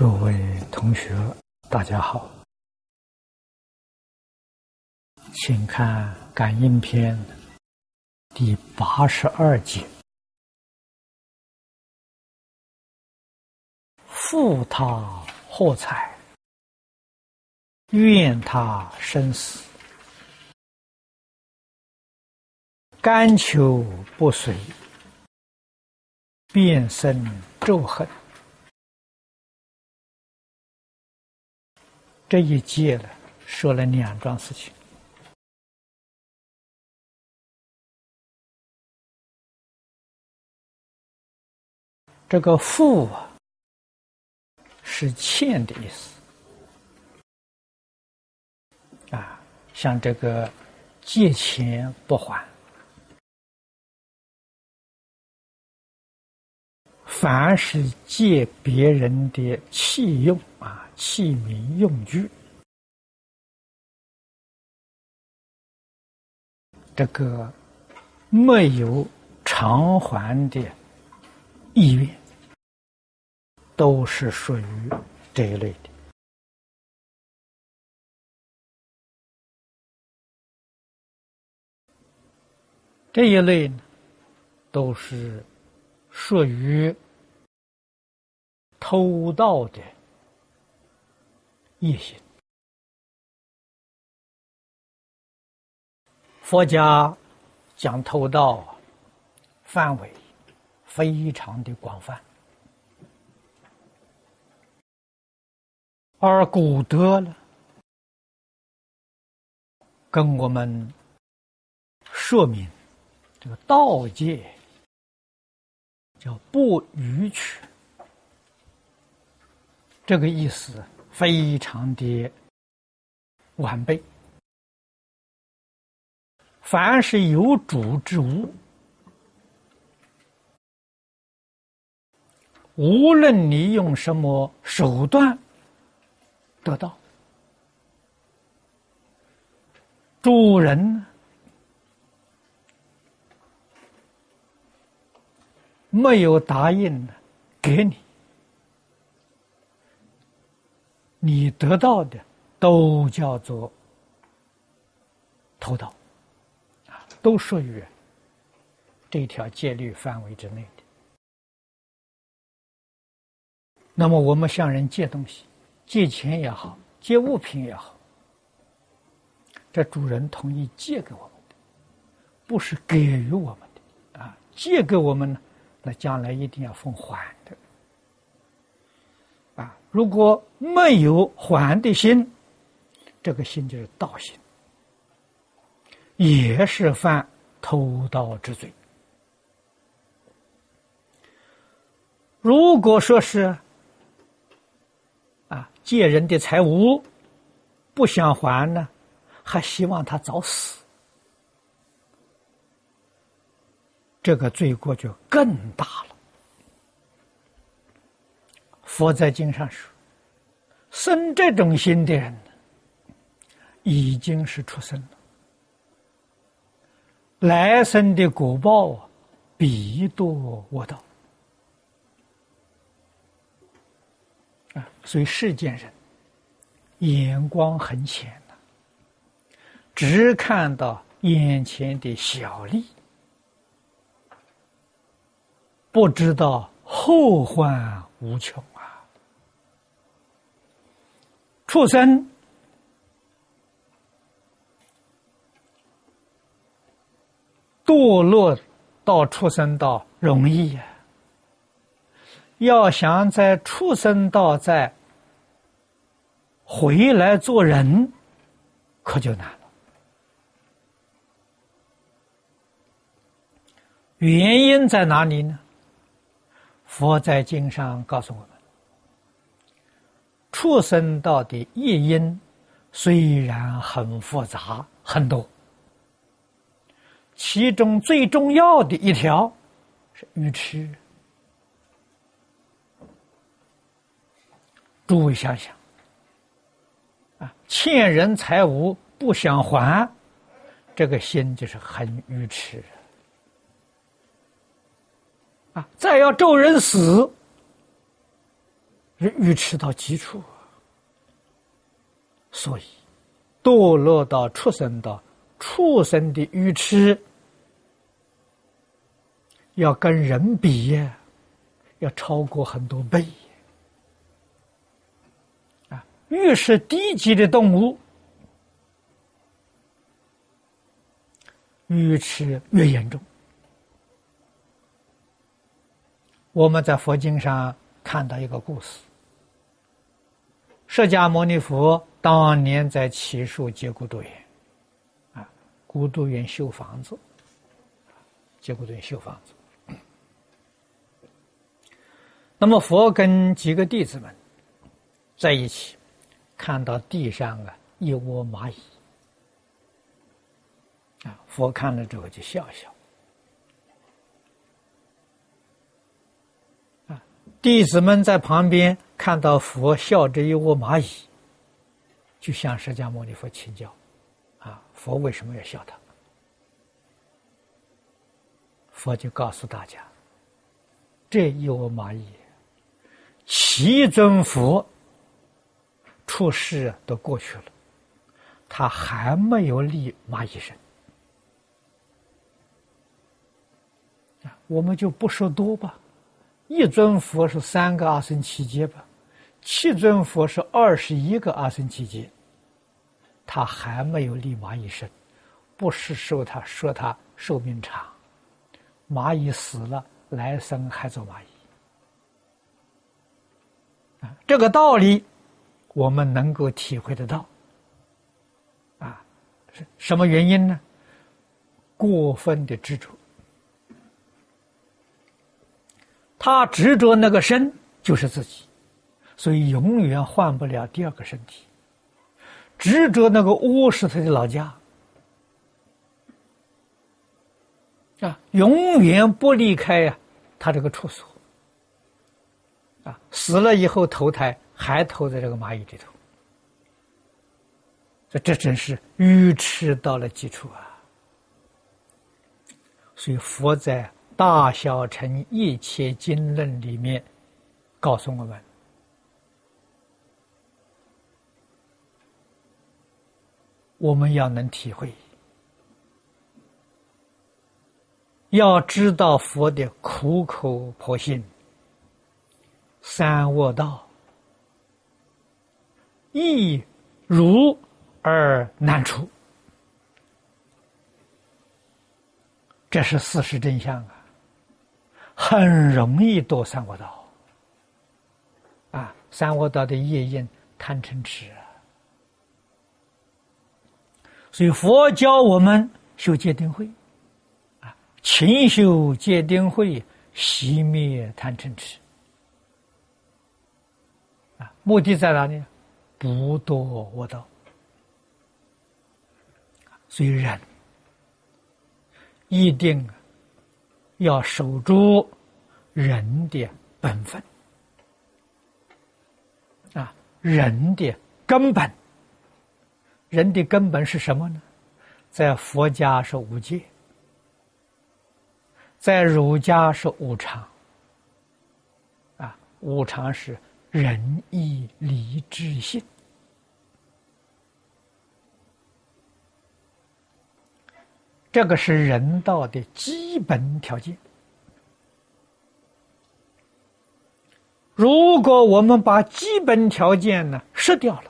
诸位同学，大家好，请看《感应篇》第八十二节：“负他祸财，怨他生死，甘求不遂，便生咒恨。”这一节呢，说了两桩事情。这个“负”啊，是欠的意思啊，像这个借钱不还，凡是借别人的器用啊。器皿用具，这个没有偿还的意愿，都是属于这一类的。这一类呢，都是属于偷盗的。业行，佛家讲偷盗范围非常的广泛，而古德呢，跟我们说明这个道界叫不逾矩，这个意思。非常的完备。凡是有主之物，无论你用什么手段得到，主人没有答应给你。你得到的都叫做偷盗，啊，都属于这条戒律范围之内的。那么我们向人借东西，借钱也好，借物品也好，这主人同意借给我们的，不是给予我们的，啊，借给我们呢，那将来一定要奉还的。如果没有还的心，这个心就是盗心，也是犯偷盗之罪。如果说是啊借人的财物不想还呢，还希望他早死，这个罪过就更大了。佛在经上说：“生这种心的人，已经是出生了。来生的果报必多恶道啊！所以世间人眼光很浅呐，只看到眼前的小利，不知道后患无穷啊。”畜生堕落到畜生道容易呀，要想在畜生道再回来做人，可就难了。原因在哪里呢？佛在经上告诉我。畜生道的业因虽然很复杂很多，其中最重要的一条是愚痴。诸位想想，啊，欠人财物不想还，这个心就是很愚痴啊！再要咒人死。愚痴到极处，所以堕落到畜生道，畜生的愚痴要跟人比，要超过很多倍。啊，越是低级的动物，愚痴越严重。我们在佛经上看到一个故事：释迦牟尼佛当年在祇树结孤独园，啊，孤独园修房子，结孤独园修房子。那么佛跟几个弟子们在一起，看到地上啊一窝蚂蚁，啊，佛看了之后就笑笑。弟子们在旁边看到佛笑着一窝蚂蚁，就向释迦牟尼佛请教：“啊，佛为什么要笑他？”佛就告诉大家：“这一窝蚂蚁，七尊佛出世都过去了，他还没有立蚂蚁身。我们就不说多吧。”一尊佛是三个阿僧祇劫吧，七尊佛是二十一个阿僧祇劫，他还没有立蚂蚁身，不是说他说他寿命长，蚂蚁死了来生还做蚂蚁啊，这个道理我们能够体会得到啊，是什么原因呢？过分的执着。他执着那个身就是自己，所以永远换不了第二个身体。执着那个窝是他的老家，啊，永远不离开呀，他这个处所。啊，死了以后投胎还投在这个蚂蚁里头，这这真是愚痴到了极处啊！所以佛在。大小乘一切经论里面告诉我们，我们要能体会，要知道佛的苦口婆心，三恶道易如而难出，这是事实真相啊。很容易堕三恶道，啊，三恶道的业因贪嗔痴啊，所以佛教我们修戒定慧，啊，勤修戒定慧，熄灭贪嗔痴，啊，目的在哪里？不堕恶道，所以人一定。要守住人的本分啊，人的根本，人的根本是什么呢？在佛家是无戒，在儒家是无常啊，无常是仁义礼智信。这个是人道的基本条件。如果我们把基本条件呢失掉了，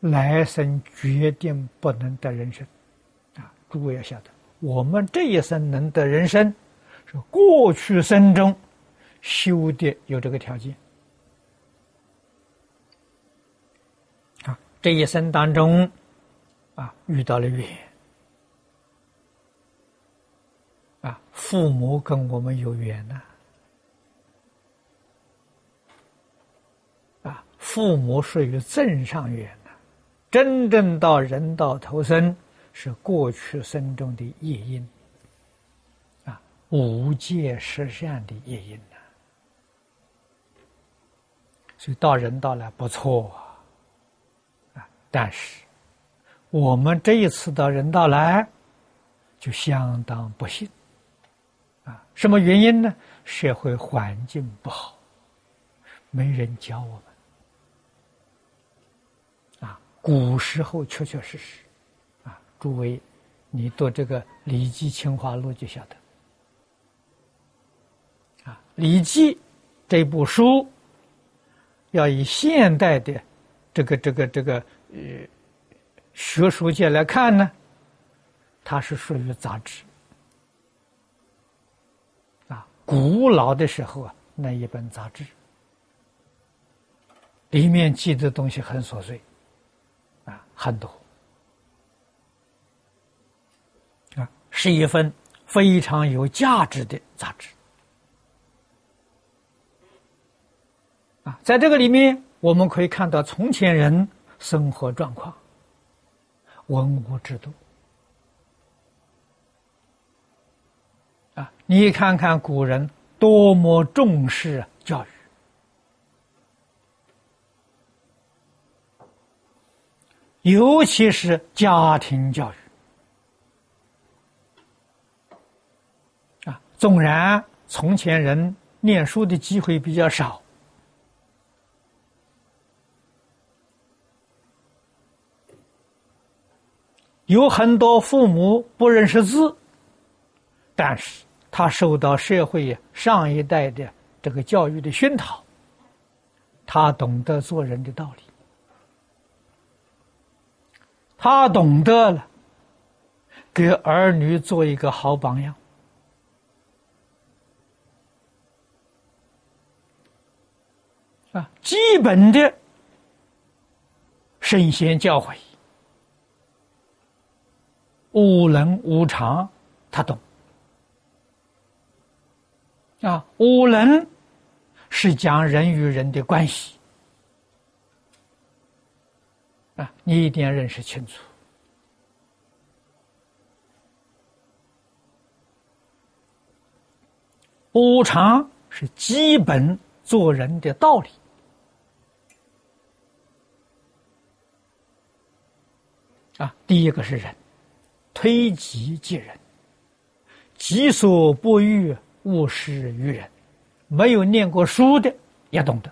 来生决定不能得人生。啊，诸位要晓得，我们这一生能得人生，是过去生中修的有这个条件。啊，这一生当中，啊，遇到了缘。啊，父母跟我们有缘呐！啊，父母是一个正上缘，真正到人道投生是过去生中的业因，啊，无界实相的业因呐。所以到人道来不错啊，啊，但是我们这一次到人道来，就相当不幸。啊什么原因呢？社会环境不好，没人教我们。古时候确确实实，啊，诸位，你读这个《礼记·清华录》就晓得。啊，《礼记》这部书，要以现代的这个这个这个呃学术界来看呢，它是属于杂志。啊，古老的时候啊，那一本杂志。里面记的东西很琐碎，很多，啊，是一份非常有价值的杂志，啊，在这个里面我们可以看到从前人生活状况、文物制度，啊，你看看古人多么重视教育。尤其是家庭教育啊，纵然从前人念书的机会比较少，有很多父母不认识字，但是他受到社会上一代的这个教育的熏陶，他懂得做人的道理。他懂得了，给儿女做一个好榜样啊！基本的圣贤教诲，无能无常，他懂啊！无能是讲人与人的关系。啊，你一定要认识清楚。无常是基本做人的道理。啊，第一个是人，推己及人，己所不欲，勿施于人。没有念过书的也懂得。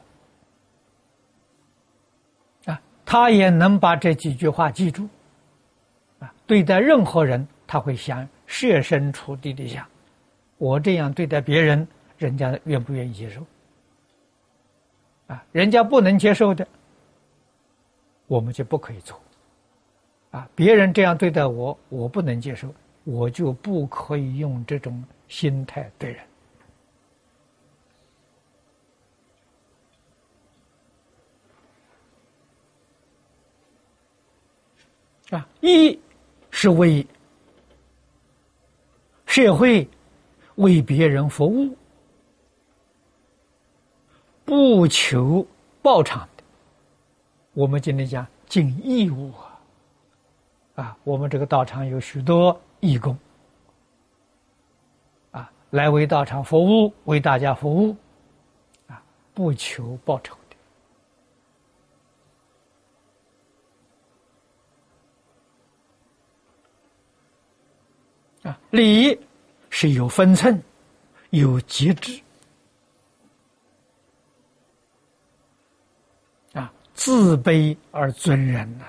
他也能把这几句话记住，啊，对待任何人，他会想设身处地的想，我这样对待别人，人家愿不愿意接受？啊，人家不能接受的，我们就不可以做。啊，别人这样对待我，我不能接受，我就不可以用这种心态对人。啊，一是为社会、为别人服务，不求报偿的。我们今天讲尽义务啊，啊，我们这个道场有许多义工，啊，来为道场服务，为大家服务，啊，不求报酬。啊，礼是有分寸、有节制，啊，自卑而尊人呐，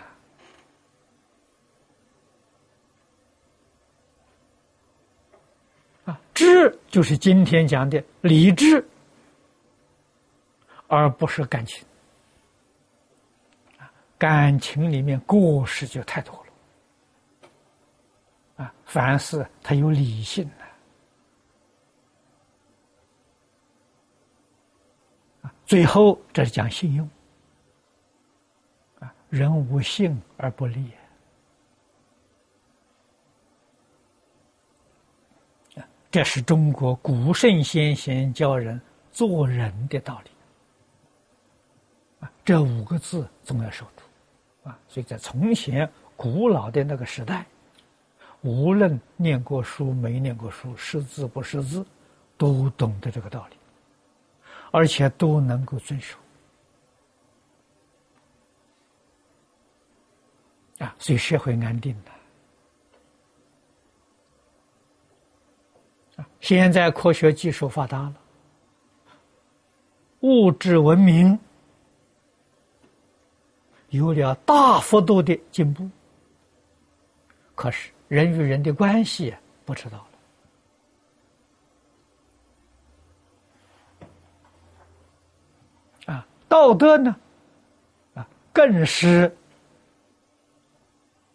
啊，知就是今天讲的理智，而不是感情，感情里面过失就太多了。啊，凡事它有理性的啊。最后这是讲信用啊，人无信而不立啊。这是中国古圣先贤教人做人的道理啊。这五个字总要守住啊。所以在从前古老的那个时代。无论念过书没念过书，识字不识字，都懂得这个道理，而且都能够遵守啊，所以社会安定的啊。现在科学技术发达了物质文明有了大幅度的进步，可是人与人的关系不知道了啊，道德呢啊，更是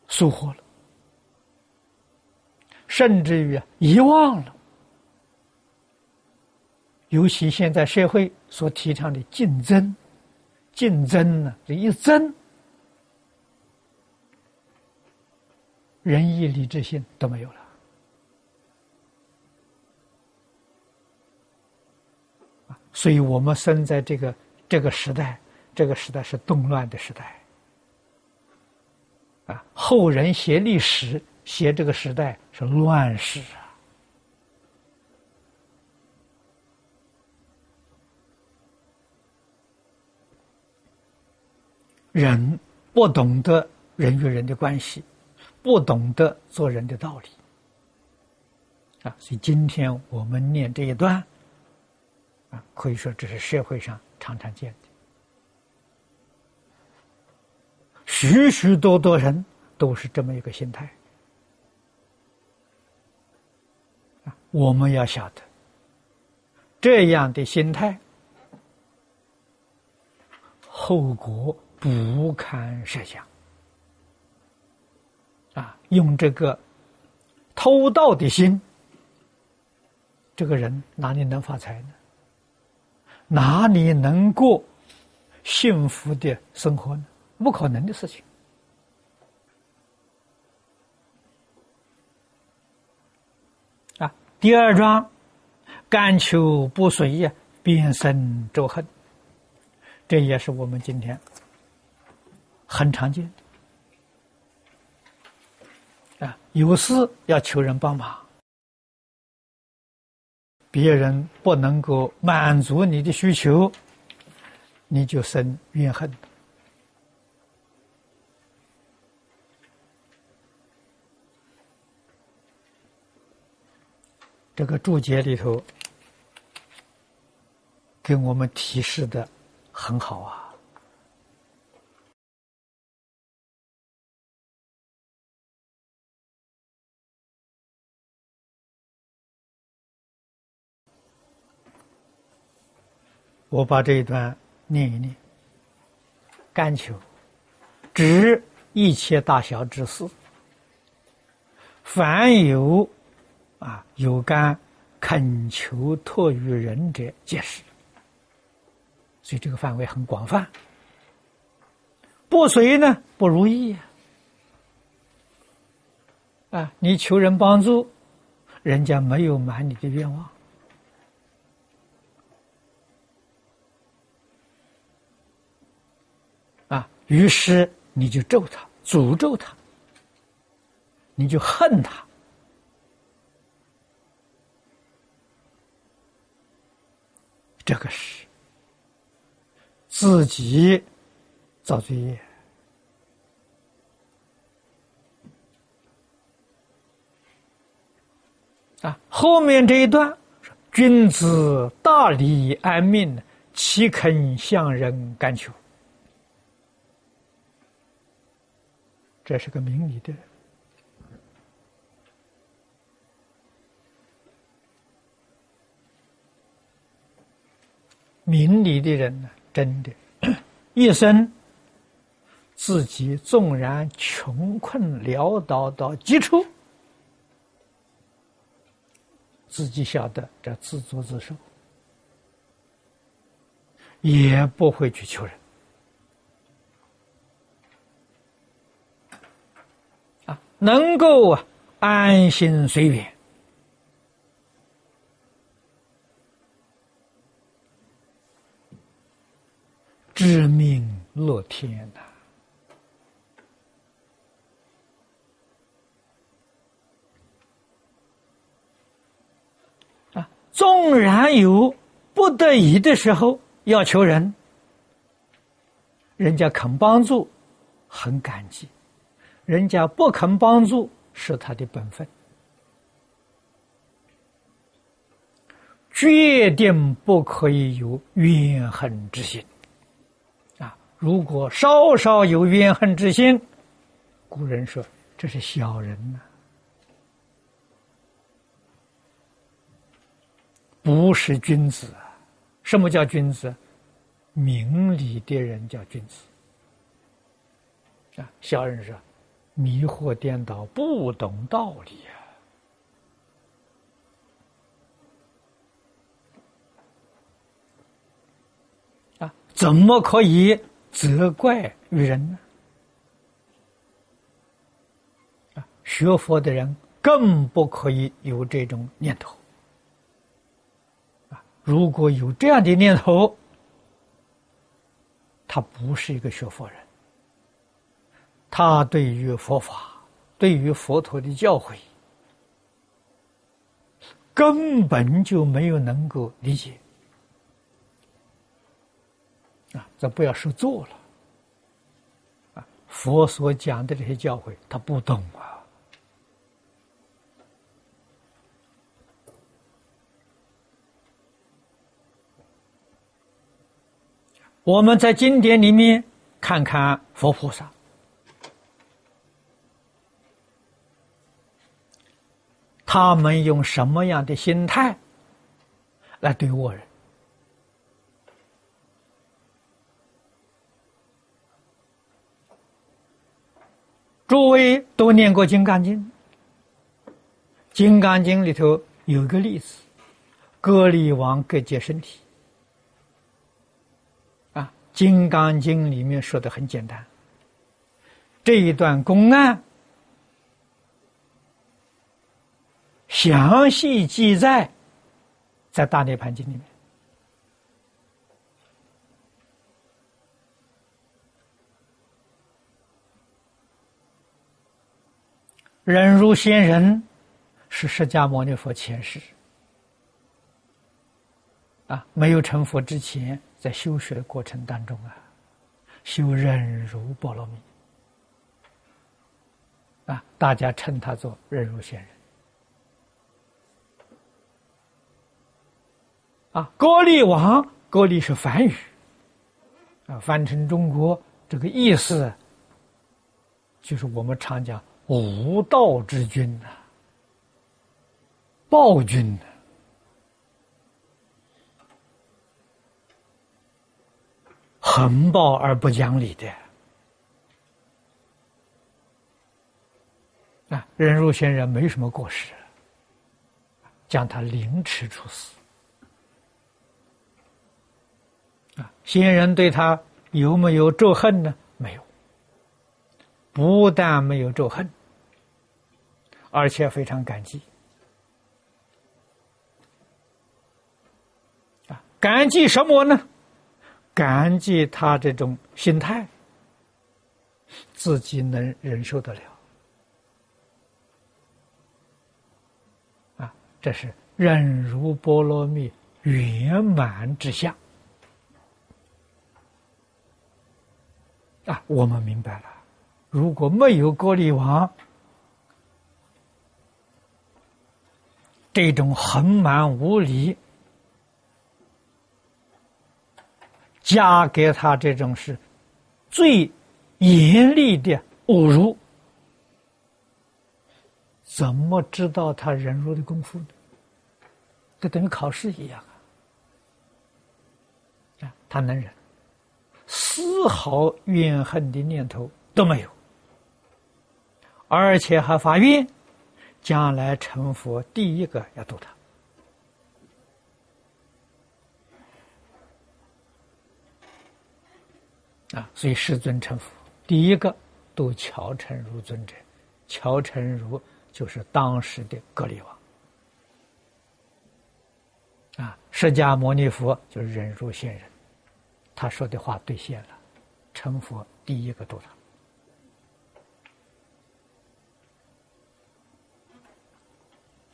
疏忽了，甚至于遗忘了。尤其现在社会所提倡的竞争，竞争呢，这一争，仁义礼智信都没有了。所以我们生在这个这个时代，这个时代是动乱的时代。啊，后人写历史，写这个时代是乱世啊。人不懂得人与人的关系，不懂得做人的道理，啊！所以今天我们念这一段，啊，可以说这是社会上常常见的，许许多多人都是这么一个心态，啊！我们要晓得，这样的心态后果。不堪设想！用这个偷盗的心，这个人哪里能发财呢？哪里能过幸福的生活呢？不可能的事情啊！第二章，甘求不遂呀，变生咒恨，这也是我们今天。很常见啊！有事要求人帮忙，别人不能够满足你的需求，你就生怨恨。这个注解里头给我们提示的很好啊。我把这一段念一念。甘求，指一切大小之事，凡有啊有甘恳求托于人者，皆是。所以这个范围很广泛。不随呢不如意啊，你求人帮助，人家没有满你的愿望。于是你就咒他，诅咒他，你就恨他，这个是自己造罪业啊！后面这一段君子大礼安命，岂肯向人甘求？”这是个明理的人，明理的人呢，真的，一生自己纵然穷困潦倒到极处，自己晓得这自作自受，也不会去求人。能够啊安心随缘，知命乐天呐！啊，纵然有不得已的时候要求人，人家肯帮助，很感激。人家不肯帮助是他的本分，决定不可以有怨恨之心。啊，如果稍稍有怨恨之心，古人说这是小人呐，不是君子。什么叫君子？明理的人叫君子。啊，小人说迷惑颠倒，不懂道理啊！啊，怎么可以责怪于人呢？啊，学佛的人更不可以有这种念头。啊，如果有这样的念头，他不是一个学佛人。他对于佛法，对于佛陀的教诲，根本就没有能够理解啊！这不要说做了啊！佛所讲的这些教诲，他不懂啊。我们在经典里面看看佛菩萨。他们用什么样的心态来对我人？诸位都念过《金刚经》，《金刚经》里头有个例子：割力王割截身体。啊，《金刚经》里面说的很简单，这一段公案。详细记载在《大涅盘经》里面。忍辱仙人是释迦牟尼佛前世啊，没有成佛之前，在修学的过程当中啊，修忍辱波罗蜜啊，大家称他做忍辱仙人。啊，高丽王，高丽是梵语，啊，翻成中国这个意思，就是我们常讲无道之君呐，暴君呐，横暴而不讲理的，啊，忍辱仙人没什么过失，将他凌迟处死。啊，先人对他有没有咒恨呢？没有，不但没有咒恨，而且非常感激。啊，感激什么呢？感激他这种心态，自己能忍受得了。啊，这是忍辱波罗蜜圆满之相。啊，我们明白了。如果没有郭力王这种横蛮无理，加给他这种是最严厉的侮辱，怎么知道他忍辱的功夫呢？这等于考试一样啊！啊，他能忍。丝毫怨恨的念头都没有，而且还发愿，将来成佛第一个要度他啊！所以世尊成佛第一个度乔成如尊者，乔成如就是当时的格利王啊，释迦牟尼佛就是忍辱仙人。他说的话兑现了，成佛第一个度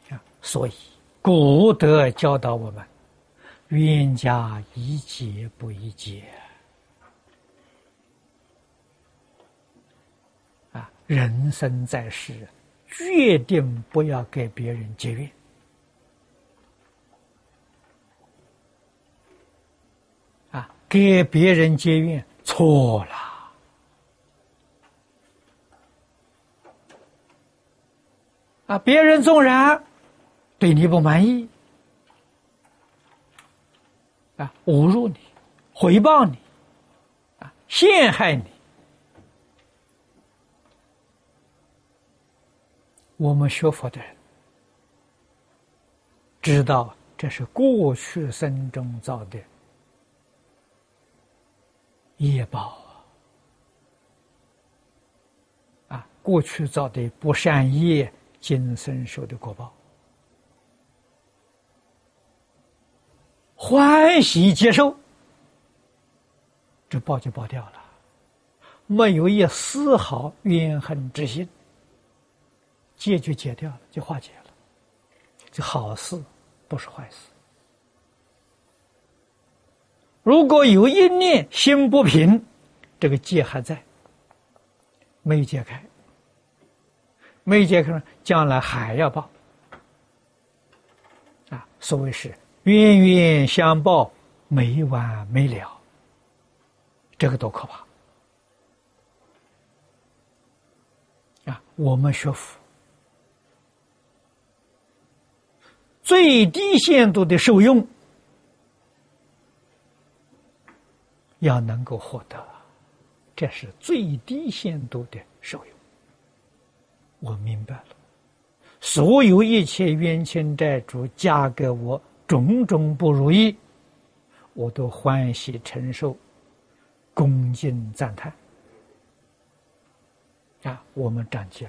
他啊！所以古德教导我们：冤家宜解不宜结啊！人生在世，决定不要给别人结怨给别人结怨，错了。啊，别人纵然对你不满意，啊，侮辱你，回报你，啊，陷害你，我们学佛的人知道这是过去生中造的业报啊，啊，过去造的不善业。今生受的果报，欢喜接受，这报就报掉了，没有一丝毫怨恨之心，戒就戒掉了，就化解了，这好事不是坏事。如果有一念心不平，这个戒还在，没解开。没解开，将来还要报啊！所谓是冤冤相报，没完没了。这个多可怕啊！我们学佛，最低限度的受用，要能够获得，这是最低限度的受用。我明白了，所有一切冤亲债主加给我种种不如意，我都欢喜承受，恭敬赞叹。啊，我们长戒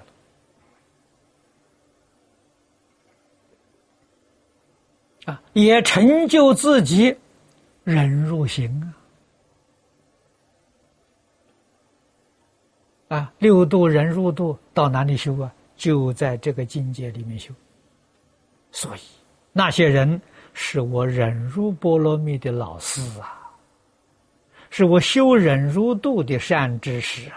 了，啊，也成就自己忍辱行啊，啊，六度忍辱度。到哪里修啊？就在这个境界里面修。所以那些人是我忍辱波罗蜜的老师啊，是我修忍辱度的善知识啊！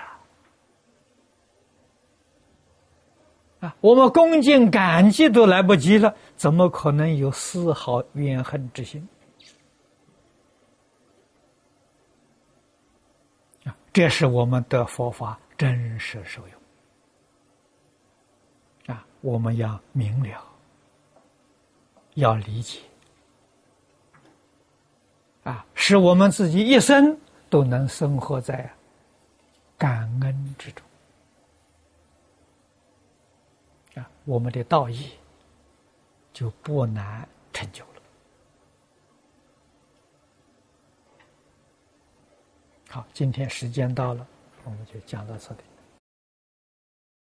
啊，我们恭敬感激都来不及了，怎么可能有丝毫怨恨之心？啊，这是我们的佛法真实受用啊。我们要明了，要理解，啊，使我们自己一生都能生活在感恩之中，啊，我们的道义就不难成就了。好，今天时间到了，我们就讲到这里。